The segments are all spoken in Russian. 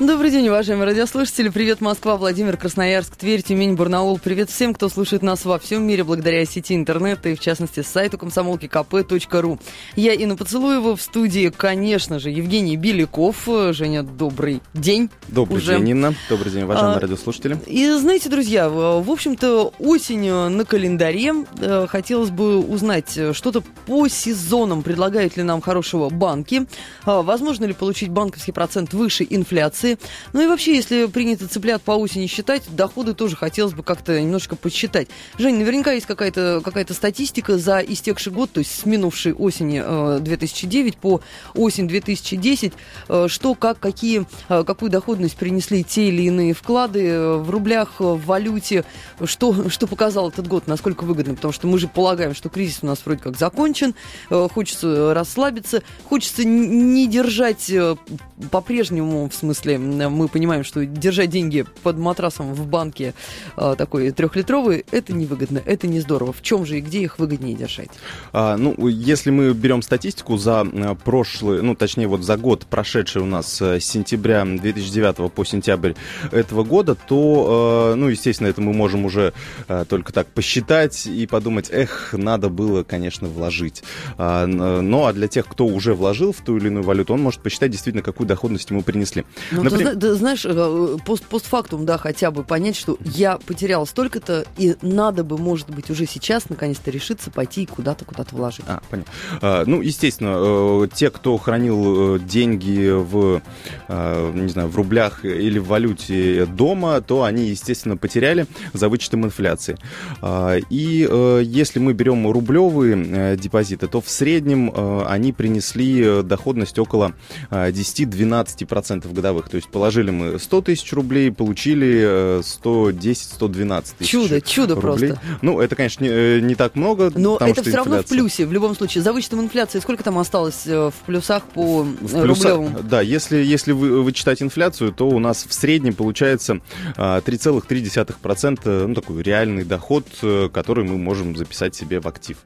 Добрый день, уважаемые радиослушатели. Привет, Москва, Владимир, Красноярск, Тверь, Тюмень, Барнаул. Привет всем, кто слушает нас во всем мире благодаря сети интернета и, в частности, сайту комсомолки kp.ру. Я Инна Поцелуева в студии, конечно же, Евгений Беляков. Женя, добрый день. Добрый уже. день, Инна. Добрый день, уважаемые А, радиослушатели. И знаете, друзья, в общем-то, осень на календаре. Э, Хотелось бы узнать э, что-то по сезонам. Предлагают ли нам хорошего банки? А, Возможно ли получить банковский процент выше инфляции? Ну и вообще, если принято цыплят по осени считать, доходы тоже хотелось бы как-то немножко подсчитать. Жень, наверняка есть какая-то какая статистика за истекший год, то есть с минувшей осени э, 2009 по осень 2010, э, что, как, какие, э, какую доходность принесли те или иные вклады э, в рублях, э, в валюте, что, что показал этот год, насколько выгодно, потому что мы же полагаем, что кризис у нас вроде как закончен, э, хочется расслабиться, хочется не держать э, по-прежнему, в смысле, м, мы понимаем, что держать деньги под матрасом в банке э, такой трехлитровый, это невыгодно, это не здорово. В чем же и где их выгоднее держать? А, ну, если мы берем статистику за э, прошлый, ну, точнее, вот за год, прошедший у нас э, с сентября 2009 по сентябрь этого года, то, э, ну, естественно, это мы можем уже э, только так посчитать и подумать, эх, надо было, конечно, вложить. А, н- но, а для тех, кто уже вложил в ту или иную валюту, он может посчитать действительно, какую доходность ему принесли. Ну, Например- ты знаешь, э, пост постфактум, да, хотя бы понять, что я потерял столько-то, и надо бы, может быть, уже сейчас наконец-то решиться пойти и куда-то, куда-то вложить. А, понятно. А, ну, естественно, э, те, кто хранил э, деньги в, э, не знаю, в рублях или в валюте дома, то они, естественно, потеряли за вычетом инфляции. А, И э, если мы берем рублевые э, депозиты, то в среднем э, они принесли э, доходность около э, 10-12% годовых. То есть положили мы 100 тысяч рублей, получили э, 110-112 тысяч Чудо, чудо рублей. просто. Ну, это, конечно, не, э, не так много. Но это все равно в инфляция. плюсе, в любом случае. За вычетом инфляции сколько там осталось э, в плюсах по В э, плюса- рублевым? Да, если, если вы, вычитать инфляцию, то у нас в среднем получается а, 3,3%, ну, такой реальный доход, э, который мы можем записать себе в актив.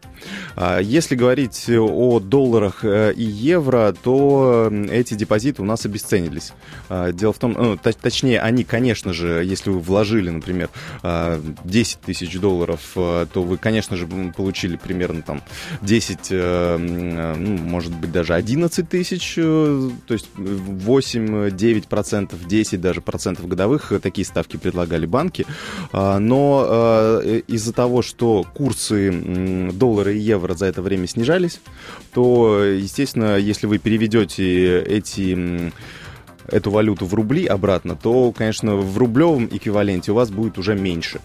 А, Если говорить о долларах э, и евро, то э, эти депозиты у нас обесценились. А, Дело в том, ну, точ- точнее, они, конечно же, если вы вложили, например, а, 10 тысяч долларов, э, то вы, конечно же, получили примерно там 10, э, м, ну, может быть, даже 11 тысяч, э, то есть 8-9 процентов, 10 даже процентов годовых э, такие ставки предлагали банки. А, Но э, из-за того, что курсы доллара и евро за это время снижались, то, естественно, если вы переведете эти эту валюту в рубли обратно, то, конечно, в рублевом эквиваленте у вас будет уже меньше.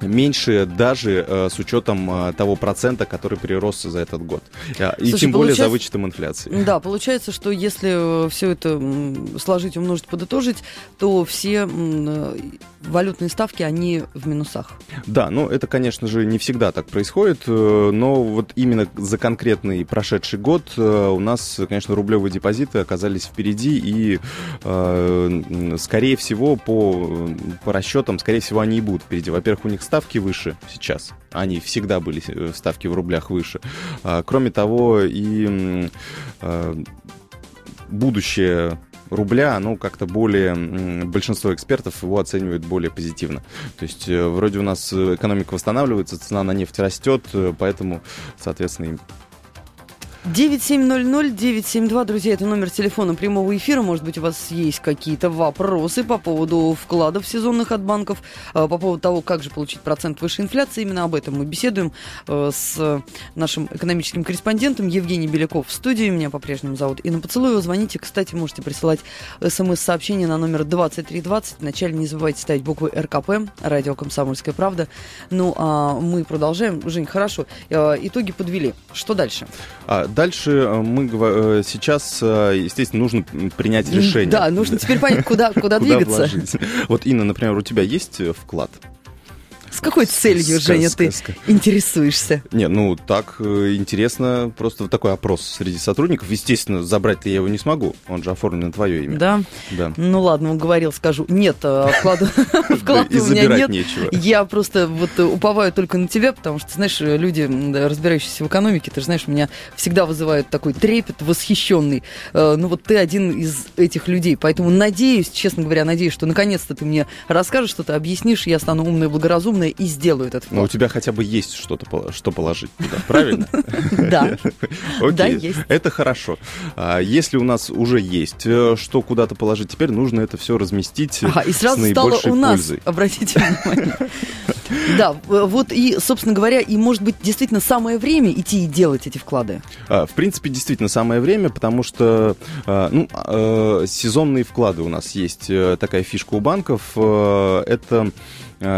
Меньше даже э, с учетом э, того процента, который прирос за этот год. А, И Слушай, тем более за вычетом инфляции. Да, получается, что если все это сложить, умножить, подытожить, то все э, валютные ставки, они в минусах. Да, ну это, конечно же, не всегда так происходит, э, но вот именно за конкретный прошедший год э, у нас, конечно, рублевые депозиты оказались впереди, и, э, скорее всего, по, по расчетам, скорее всего, они и будут впереди. Во-первых, у них ставки выше сейчас, они всегда были э, ставки в рублях выше. А, Кроме того, и э, будущее рубля, оно как-то более, большинство экспертов его оценивают более позитивно. То есть э, вроде у нас э, экономика восстанавливается, цена на нефть растет, поэтому, соответственно, 9700-972, друзья, это номер телефона прямого эфира. Может быть, у вас есть какие-то вопросы по поводу вкладов сезонных от банков, э, по поводу того, как же получить процент выше инфляции. Именно об этом мы беседуем э, с нашим экономическим корреспондентом Евгений Беляков в студии. Меня по-прежнему зовут Инна Поцелуева. Звоните, кстати, можете присылать смс-сообщение на номер 2320. Вначале не забывайте ставить буквы РКП, радио «Комсомольская правда». Ну, а мы продолжаем. Жень, хорошо. Э, Итоги подвели. Что дальше? А дальше э, мы э, сейчас, э, естественно, нужно принять решение. Да, нужно теперь понять, куда, куда Куда двигаться. вложить. Вот, Инна, например, у тебя есть вклад? С какой целью, Ска- Женя, ска- ты ска- интересуешься? Не, ну так э, интересно, просто вот такой опрос среди сотрудников. Естественно, забрать-то я его не смогу, он же оформлен на твое имя. Да? Да. Ну ладно, говорил, скажу. Нет, э, вклада, у меня нет. нечего. Я просто вот э, уповаю только на тебя, потому что, знаешь, люди, разбирающиеся в экономике, ты же знаешь, меня всегда вызывают такой трепет восхищенный. Ну вот ты один из этих людей, поэтому надеюсь, честно говоря, надеюсь, что наконец-то ты мне расскажешь что-то, объяснишь, я стану умная, благоразумная и сделаю этот Но у вклад. тебя хотя бы есть что-то, что положить туда, правильно? Да. Окей, Да, есть. это хорошо. А Если у нас уже есть э, что куда-то положить, теперь нужно это все разместить Ага, и сразу стало у нас, обратите внимание. Да, в- вот и, собственно говоря, и может быть действительно самое время идти и делать эти вклады. А, В принципе, действительно самое время, потому что а, ну, э, сезонные вклады у нас есть. Э, Такая фишка у банков. Э, Это э,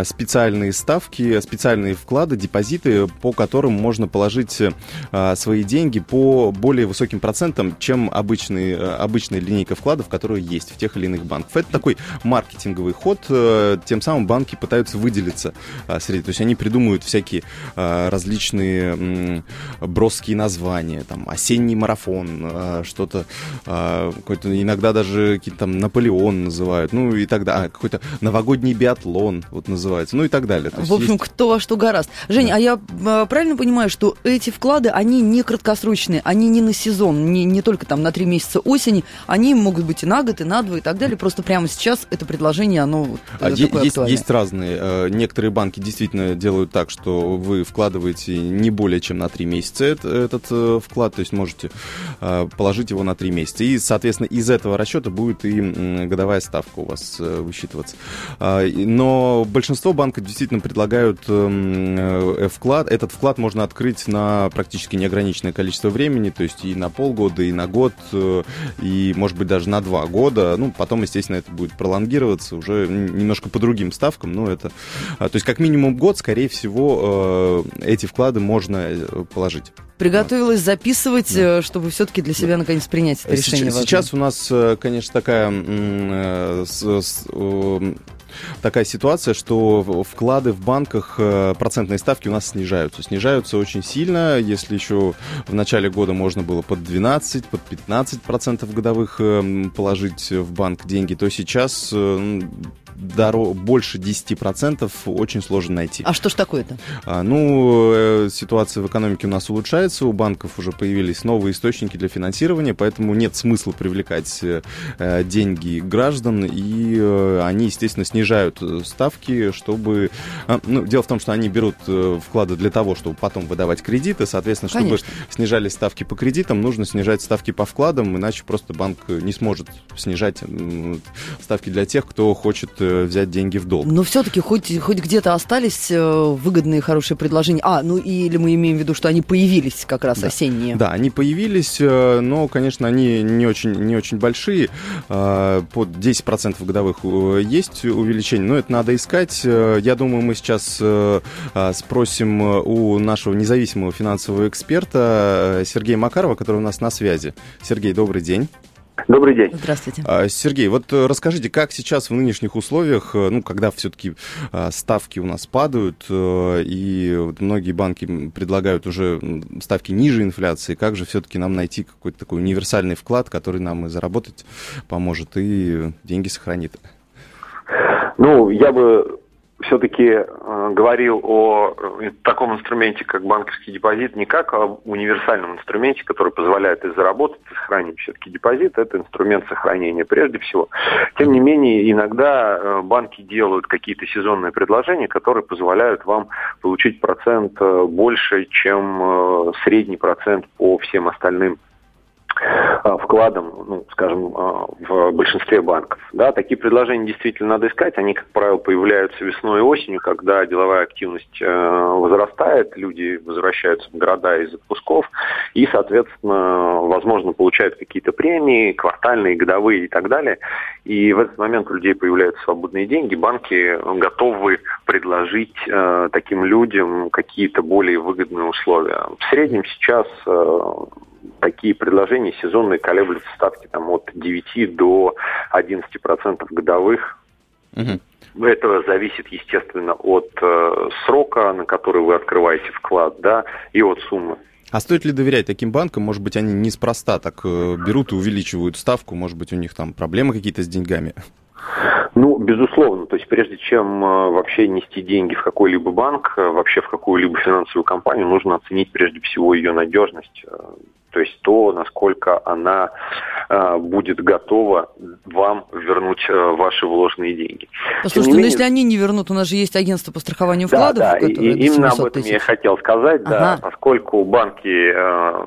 специальные ставки, специальные вклады, депозиты, по которым можно положить э, свои деньги по более высоким процентам, чем обычный, э, обычная линейка вкладов, которые есть в тех или иных банках. Это такой маркетинговый ход. э, Тем самым банки пытаются выделиться среди. То есть они придумывают всякие различные броские названия, там осенний марафон, что-то какой-то иногда даже какие-то там Наполеон называют, ну и далее, а, какой-то новогодний биатлон вот называется, ну и так далее. То В общем, есть- кто во что гораст. Жень, а я э, правильно понимаю, что эти вклады, они не краткосрочные, они не на сезон, не, не только там на три месяца осени, они могут быть и на год, и на два, и так далее. Просто прямо сейчас это предложение, оно А есть, актуальное. есть разные. э, Некоторые банки действительно делают так, что вы вкладываете не более чем на 3 месяца эт- этот э, вклад, то есть можете э, положить его на 3 месяца. И, соответственно, из этого расчета будет и годовая ставка у вас высчитываться. А, Но большинство банков действительно предлагают эм, э, вклад. Этот вклад можно открыть на практически неограниченное количество времени, то есть и на полгода, и на год, э, и, может быть, даже на два года. Ну, потом, естественно, это будет пролонгироваться уже немножко по другим ставкам, но это... а, То есть, как минимум год, скорее всего, э, эти вклады можно э, положить. Приготовилась записывать, э, чтобы все-таки для себя наконец принять это Сейчас, решение. важное. сейчас у нас, конечно, такая, э, с- с- такая ситуация, что вклады в банках, э, процентные ставки у нас снижаются. Снижаются очень сильно. Если еще в начале года можно было под 12, под 15 процентов годовых э, положить в банк деньги, то сейчас э, доро- больше 10% очень сложно найти. А что ж такое-то? А, Ну, ситуация в экономике у нас улучшается, у банков уже появились новые источники для финансирования, поэтому нет смысла привлекать э, деньги граждан, и э, они, естественно, снижают э, ставки, чтобы... а, Ну, дело в том, что они берут э, вклады для того, чтобы потом выдавать кредиты, соответственно, чтобы Конечно. снижались ставки по кредитам, нужно снижать ставки по вкладам, иначе просто банк не сможет снижать ставки для тех, кто хочет э, взять деньги в долг. Но все-таки хоть, хоть где-то остались э, выгодные, хорошие предложения. А, ну или мы имеем в виду, что они появились как раз Да. осенние. Да, они появились, э, но, конечно, они не очень, не очень большие. Э, Под 10% годовых э, есть увеличение, но это надо искать. Э, Я думаю, мы сейчас э, э, спросим у нашего независимого финансового эксперта Сергея Макарова, который у нас на связи. Сергей, добрый день. Добрый день. Здравствуйте. А, Сергей, вот расскажите, как сейчас в нынешних условиях, ну, когда все-таки ставки у нас падают, и вот многие банки предлагают уже ставки ниже инфляции, как же все-таки нам найти какой-то такой универсальный вклад, который нам и заработать поможет, и деньги сохранит? Ну, я бы все-таки э, говорил о э, таком инструменте, как банковский депозит, не как об универсальном инструменте, который позволяет и заработать, и сохранить. Все-таки депозит – это инструмент сохранения прежде всего. Тем не менее, иногда э, банки делают какие-то сезонные предложения, которые позволяют вам получить процент э, больше, чем э, средний процент по всем остальным вкладом, ну, скажем, а, в большинстве банков. Да, такие предложения действительно надо искать. Они, как правило, появляются весной и осенью, когда деловая активность э, возрастает, люди возвращаются в города из отпусков и, соответственно, возможно, получают какие-то премии, квартальные, годовые и так далее. И в этот момент у людей появляются свободные деньги, банки готовы предложить э, таким людям какие-то более выгодные условия. В среднем сейчас э, такие предложения сезонные колеблются ставки там, от 9 до 11 процентов годовых. Мгм. Это зависит, естественно, от э, срока, на который вы открываете вклад, да, и от суммы. А стоит ли доверять таким банкам? Может быть, они неспроста так э, берут и увеличивают ставку, может быть, у них там проблемы какие-то с деньгами? Ну, безусловно. То есть прежде чем э, вообще нести деньги в какой-либо банк, э, вообще в какую-либо финансовую компанию, нужно оценить прежде всего ее надежность. То есть то, насколько она э, будет готова вам вернуть э, ваши вложенные деньги. Послушайте, ну, менее... если они не вернут, у нас же есть агентство по страхованию вкладов. Да, да, и, именно об этом тысяч. я хотел сказать, ага. да, поскольку банки э,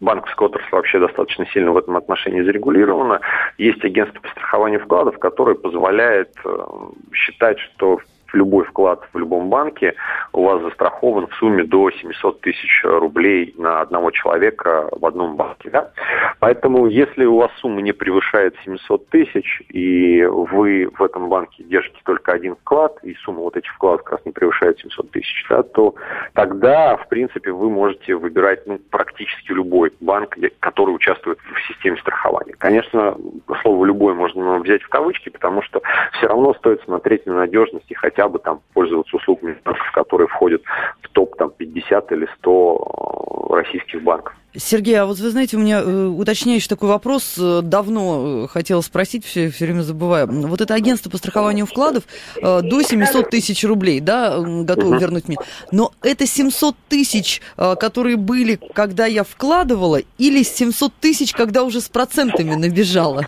банковская отрасль вообще достаточно сильно в этом отношении зарегулирована. Есть агентство по страхованию вкладов, которое позволяет э, считать, что любой вклад в любом банке у вас застрахован в сумме до 700 тысяч рублей на одного человека в одном банке. Да? Поэтому, если у вас сумма не превышает 700 тысяч, и вы в этом банке держите только один вклад, и сумма вот этих вкладов как раз не превышает 700 тысяч, да, то тогда, в принципе, вы можете выбирать ну, практически любой банк, который участвует в системе страхования. Конечно, слово «любой» можно взять в кавычки, потому что все равно стоит смотреть на надежность и хотя хотя бы там пользоваться услугами банков, которые входят в топ там, 50 или 100 э, российских банков. Сергей, а вот вы знаете, у меня э, уточняющий такой вопрос, э, давно хотела спросить, все, все время забываю. Вот это агентство по страхованию вкладов э, до 700 тысяч рублей, да, готово вернуть мне. Но это 700 тысяч, э, которые были, когда я вкладывала, или 700 тысяч, когда уже с процентами набежала?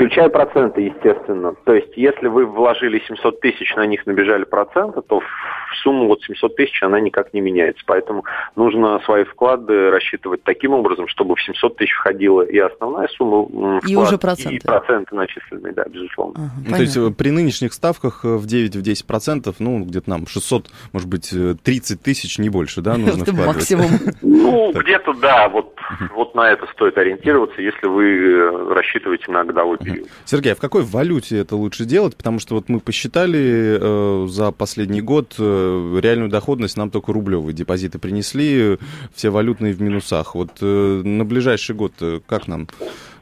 Включая проценты, естественно. То есть, если вы вложили 700 тысяч, на них набежали проценты, то в сумму вот 700 тысяч она никак не меняется. Поэтому нужно свои вклады рассчитывать таким образом, чтобы в 700 тысяч входила и основная сумма вклад, и уже проценты. И проценты начисленные, да, безусловно. Ага, ну, то есть э, при нынешних ставках э, в 9-10 процентов, ну, где-то нам 600, может быть, 30 э, тысяч, не больше, да, нужно вкладывать? максимум. Ну, где-то, да, вот, вот на это стоит ориентироваться, если вы рассчитываете на годовой период период. Сергей, а в какой валюте это лучше делать? Потому что вот мы посчитали э, за последний год э, реальную доходность нам только рублевые депозиты принесли, все валютные в минусах. Вот э, на ближайший год э, как нам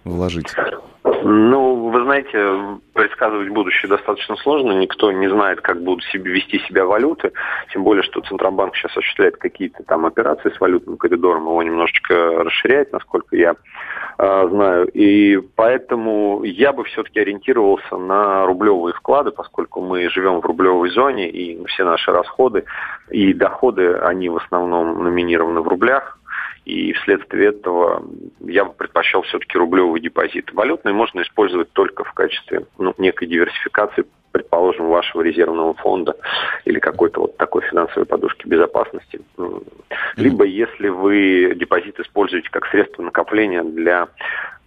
вложить? Ну, вы знаете, предсказывать будущее достаточно сложно. Никто не знает, как будут себе, вести себя валюты. Тем более, что Центробанк сейчас осуществляет какие-то там операции с валютным коридором. Его немножечко расширяет, насколько я э, знаю. И поэтому я бы все-таки ориентировался на рублевые вклады, поскольку мы живем в рублевой зоне, и все наши расходы и доходы, они в основном номинированы в рублях и вследствие этого я бы предпочел все-таки рублевый депозит. Валютный можно использовать только в качестве ну, некой диверсификации, предположим, вашего резервного фонда или какой-то вот такой финансовой подушки безопасности. Либо если вы депозит используете как средство накопления для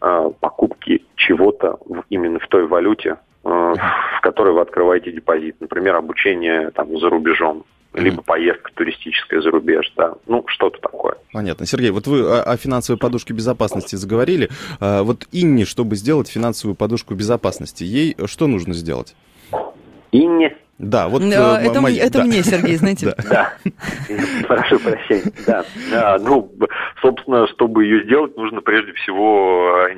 э, покупки чего-то именно в той валюте, э, в которой вы открываете депозит, например, обучение там за рубежом либо поездка туристическая за рубеж, да, ну, что-то такое. Понятно. Сергей, вот вы о, о финансовой подушке безопасности заговорили. А, вот Инне, чтобы сделать финансовую подушку безопасности, ей что нужно сделать? Инне? Да, вот... Да, э, это мои, это да. мне, Сергей, знаете. Да, прошу прощения. Да, ну, собственно, чтобы ее сделать, нужно прежде всего э,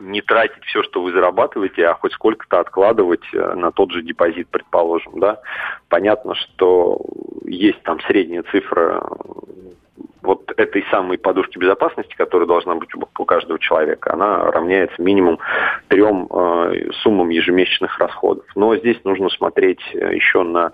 не тратить все, что вы зарабатываете, а хоть сколько-то откладывать э, на тот же депозит, предположим, да. Понятно, что есть там средняя цифра вот этой самой подушки безопасности, которая должна быть у каждого человека, она равняется минимум трем э, суммам ежемесячных расходов. Но здесь нужно смотреть э, еще на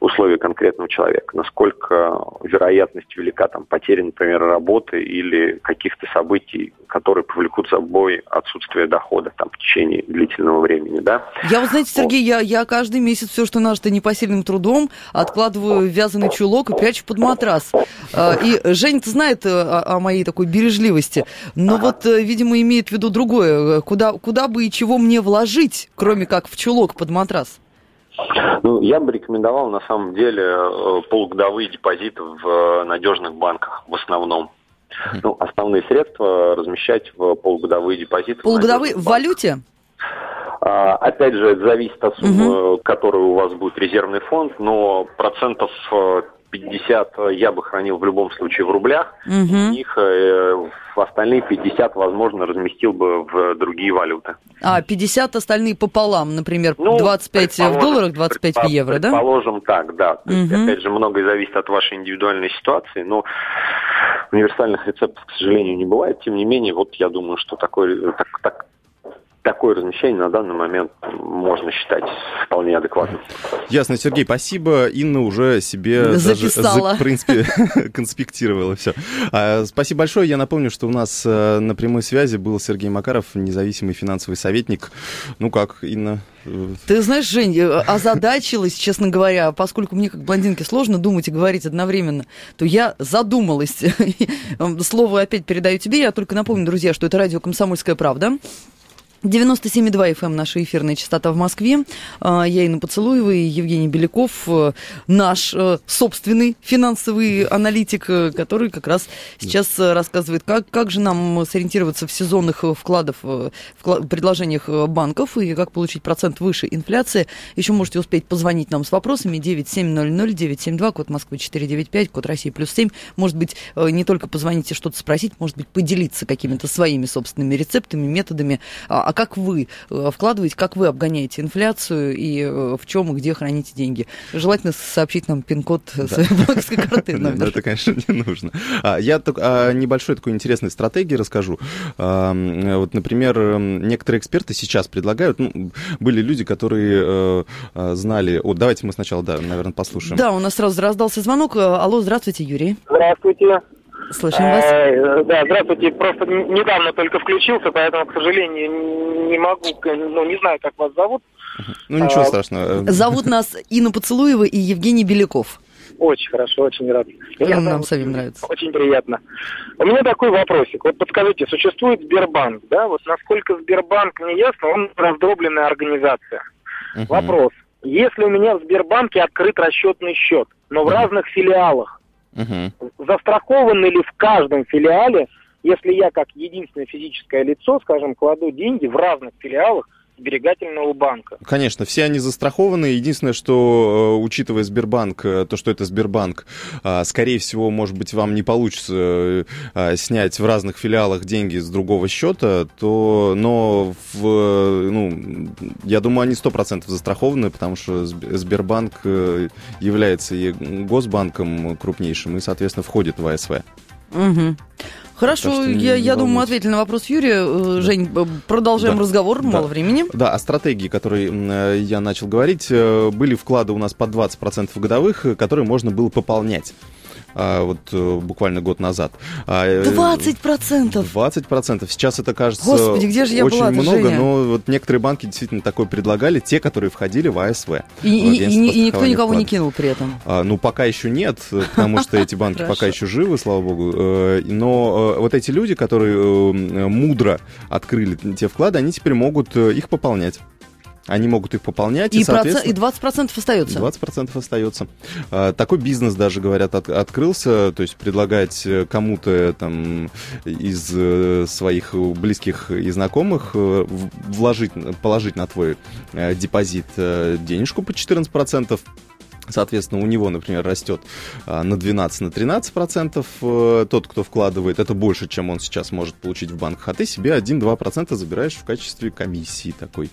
условия конкретного человека, насколько вероятность велика там потери, например, работы или каких-то событий, которые повлекут за собой отсутствие дохода там в течение длительного времени, да. Я, вот знаете, Сергей, вот. я, я каждый месяц все, что нажито непосильным трудом, откладываю в вязаный чулок и прячу под матрас. А, и Женя-то знает э, о, о моей такой бережливости, но ага. вот, э, видимо, имеет в виду другое. Куда, куда бы и чего мне вложить, кроме как в чулок под матрас? Ну, я бы рекомендовал, на самом деле, э, полугодовые депозиты в надежных банках в основном. Ну, основные средства размещать в полугодовые депозиты. Полугодовые в, в валюте? А, опять же, это зависит от суммы, угу. которой у вас будет резервный фонд, но процентов 50 я бы хранил в любом случае в рублях, Угу. из них э, остальные 50, возможно, разместил бы в другие валюты. А 50 остальные пополам, например, Ну, 25 в долларах, 25 в евро, да? Предположим так, да. То есть, опять же, многое зависит от вашей индивидуальной ситуации, но универсальных рецептов, к сожалению, не бывает. Тем не менее, вот я думаю, что такой, так, так- такое размещение на данный момент можно считать вполне адекватным. Ясно, Сергей, спасибо. Инна уже себе даже, Записала. за- в принципе, конспектировала все. спасибо большое. Я напомню, что у нас э, на прямой связи был Сергей Макаров, независимый финансовый советник. Ну как, Инна? Ты знаешь, Жень, э, озадачилась, честно говоря, поскольку мне как блондинке сложно думать и говорить одновременно, то я задумалась. Слово опять передаю тебе. Я только напомню, друзья, что это радио «Комсомольская правда». 97,2 FM наша эфирная частота в Москве. А, Я Инна Поцелуева и Евгений Беляков, э, наш э, собственный финансовый аналитик, э, который как раз сейчас рассказывает, как, как же нам сориентироваться в сезонных вкладов, вкла- предложениях банков и как получить процент выше инфляции. Еще можете успеть позвонить нам с вопросами 9700-972, код Москвы 495, код России плюс 7. Может быть, не только позвонить и что-то спросить, может быть, поделиться какими-то своими собственными рецептами, методами. А а как вы э, вкладываете, как вы обгоняете инфляцию и э, в чем и где храните деньги? Желательно сообщить нам пин-код э, своей банковской карты номер. Это, конечно, не нужно. А, Я о небольшой такой интересной стратегии расскажу. А, Вот, например, некоторые эксперты сейчас предлагают, ну, были люди, которые знали... Вот давайте мы сначала, да, наверное, послушаем. Да, у нас сразу раздался звонок. Алло, здравствуйте, Юрий. Здравствуйте. Слышим вас. Э, Да, здравствуйте. Просто недавно только включился, поэтому, к сожалению, не могу, ну, не знаю, как вас зовут. Ну, ничего а, страшного. Зовут нас Инна Поцелуева и Евгений Беляков. Очень хорошо, очень рад. Он нам зовут самим нравится. Очень приятно. У меня такой вопросик. Вот подскажите, существует Сбербанк, да? Вот насколько Сбербанк не ясно, он раздробленная организация. Вопрос. Если у меня в Сбербанке открыт расчетный счет, но в разных филиалах, Мгм. застрахованы ли в каждом филиале, если я как единственное физическое лицо, скажем, кладу деньги в разных филиалах сберегательного банка? Конечно, все они застрахованы. Единственное, что, э, учитывая Сбербанк, э, то, что это Сбербанк, э, скорее всего, может быть, вам не получится э, э, снять в разных филиалах деньги с другого счета, то, но, в, ну, я думаю, они 100% застрахованы, потому что Сб- Сбербанк является и госбанком крупнейшим и, соответственно, входит в АСВ. Мгм. Хорошо, Так что я, я думаю, ответили на вопрос Юрия. Э, Жень, продолжаем Да. разговор, Да. мало времени. Да, о стратегии, которой м, э, я начал говорить, э, были вклады у нас по 20% годовых, которые можно было пополнять. А, вот э, буквально год назад. А, э, 20%! 20%. Сейчас это кажется Господи, где же я очень была-то, много, Женя? но вот некоторые банки действительно такое предлагали, те, которые входили в АСВ. И, и- и- и никто никого не вкладов. кинул при этом. А, ну, пока еще нет, потому что эти банки пока еще живы, слава богу. Э, Но вот эти люди, которые мудро открыли те вклады, они теперь могут их пополнять. Они могут их пополнять, и, И, соответственно... и 20% остается. 20% остается. А, Такой бизнес даже, говорят, от- открылся, то есть предлагать э, кому-то э, там из э, своих близких и знакомых вложить, положить на твой депозит денежку по 14%. Соответственно, у него, например, растет а, на 12, на 13 процентов э, тот, кто вкладывает. Это больше, чем он сейчас может получить в банках. А ты себе 1-2 процента забираешь в качестве комиссии такой.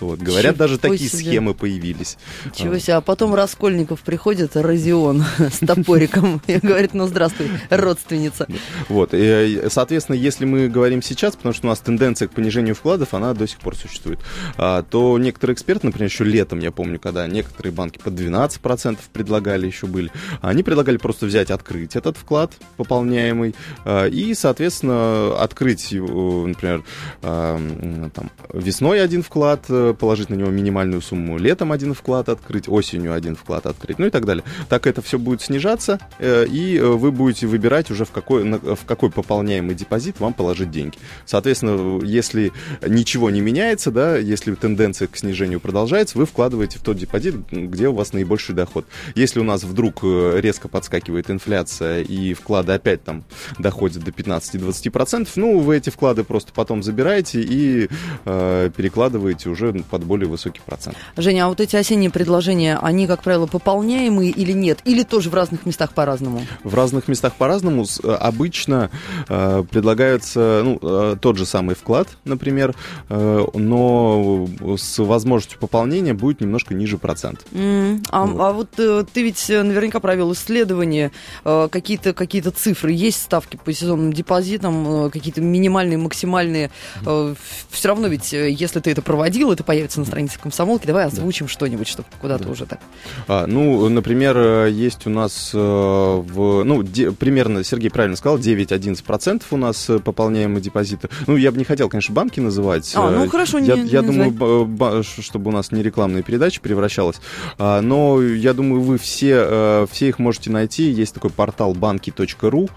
Вот. Говорят, Чего даже такие себе. схемы появились. Ничего себе. А потом Раскольников приходит, Розион с топориком, и говорит, ну здравствуй, родственница. Вот, и, соответственно, если мы говорим сейчас, потому что у нас тенденция к понижению вкладов, она до сих пор существует, а, то некоторые эксперты, например, еще летом, я помню, когда некоторые банки по 12% предлагали еще были, они предлагали просто взять, открыть этот вклад пополняемый а, и, соответственно, открыть например, м, там, весной один вклад, э, положить на него минимальную сумму, летом один вклад открыть, осенью один вклад открыть, ну и так далее. Так это все будет снижаться, э, и э, вы будете выбирать уже в какой, в какой пополняемый депозит вам положить деньги. Соответственно, если ничего не меняется, да, если тенденция к снижению продолжается, вы вкладываете в тот депозит, где у вас наибольший доход. Если у нас вдруг э, резко подскакивает инфляция и вклады опять там доходят до 15-20%, ну, вы эти вклады просто потом забираете и э, перекладываете уже под более высокий процент. Женя, а вот эти осенние предложения, они, как правило, пополняемые или нет? Или тоже в разных местах по-разному? В разных местах по-разному. Э, обычно э, предлагается ну, э, тот же самый вклад, например, э, но с возможностью пополнения будет немножко ниже процент. Mm, а, вот. А вот э, ты ведь наверняка провел исследование, э, какие-то какие цифры, есть ставки по сезонным депозитам, э, какие-то минимальные, максимальные. Э, все равно ведь, э, если ты это проводил, это появится на странице комсомолки. Давай озвучим да. что-нибудь, чтобы куда-то да. уже так. А, ну, например, э, есть у нас э, в, ну, де, примерно, Сергей правильно сказал, 9-11% у нас э, пополняемые депозиты. Ну, я бы не хотел, конечно, банки называть. А, ну хорошо, я, не, я не думаю, чтобы у нас не рекламная передача превращалась. А, но я думаю, вы все, все их можете найти. Есть такой портал банки.ру.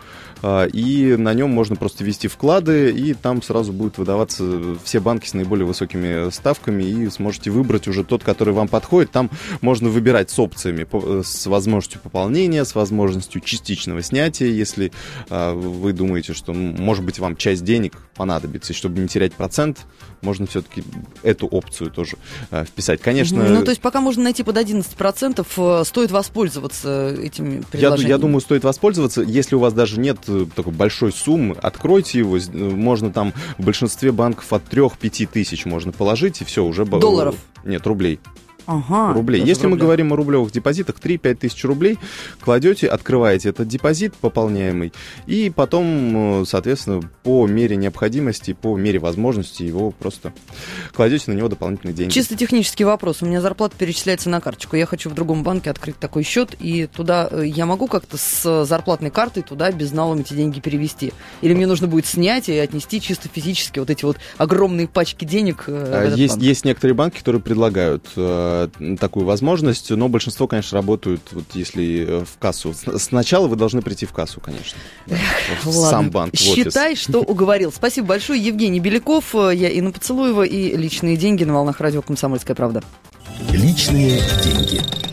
А, и на нем можно просто ввести вклады, и там сразу будут выдаваться все банки с наиболее высокими ставками, и сможете выбрать уже тот, который вам подходит. Там можно выбирать с опциями, с возможностью пополнения, с возможностью частичного снятия, если а, вы думаете, что, может быть, вам часть денег понадобится, и чтобы не терять процент, можно все-таки эту опцию тоже э, вписать. Конечно... Ну, то есть пока можно найти под 11%, э, стоит воспользоваться этими предложениями? Я, я думаю, стоит воспользоваться. Если у вас даже нет э, такой большой суммы, откройте его. Можно там в большинстве банков от 3-5 тысяч можно положить, и все, уже... Долларов? Нет, рублей. Ага, рублей. Если мы говорим о рублевых депозитах, 3-5 тысяч рублей кладете, открываете этот депозит пополняемый, и потом, э, соответственно, по мере необходимости, по мере возможности его просто кладете на него дополнительные деньги. Чисто технический вопрос. У меня зарплата перечисляется на карточку. Я хочу в другом банке открыть такой счет, и туда э, я могу как-то с зарплатной картой туда безналом эти деньги перевести? Или мне нужно будет снять и отнести чисто физически вот эти вот огромные пачки денег? Э, есть, есть некоторые банки, которые предлагают Э, такую возможность, но большинство, конечно, работают, вот если э, в кассу. Сначала вы должны прийти в кассу, конечно. Да, в сам банк. Считай, что уговорил. Спасибо большое. Евгений Беляков, э, я Инна Поцелуева и «Личные деньги» на волнах радио «Комсомольская правда». «Личные деньги».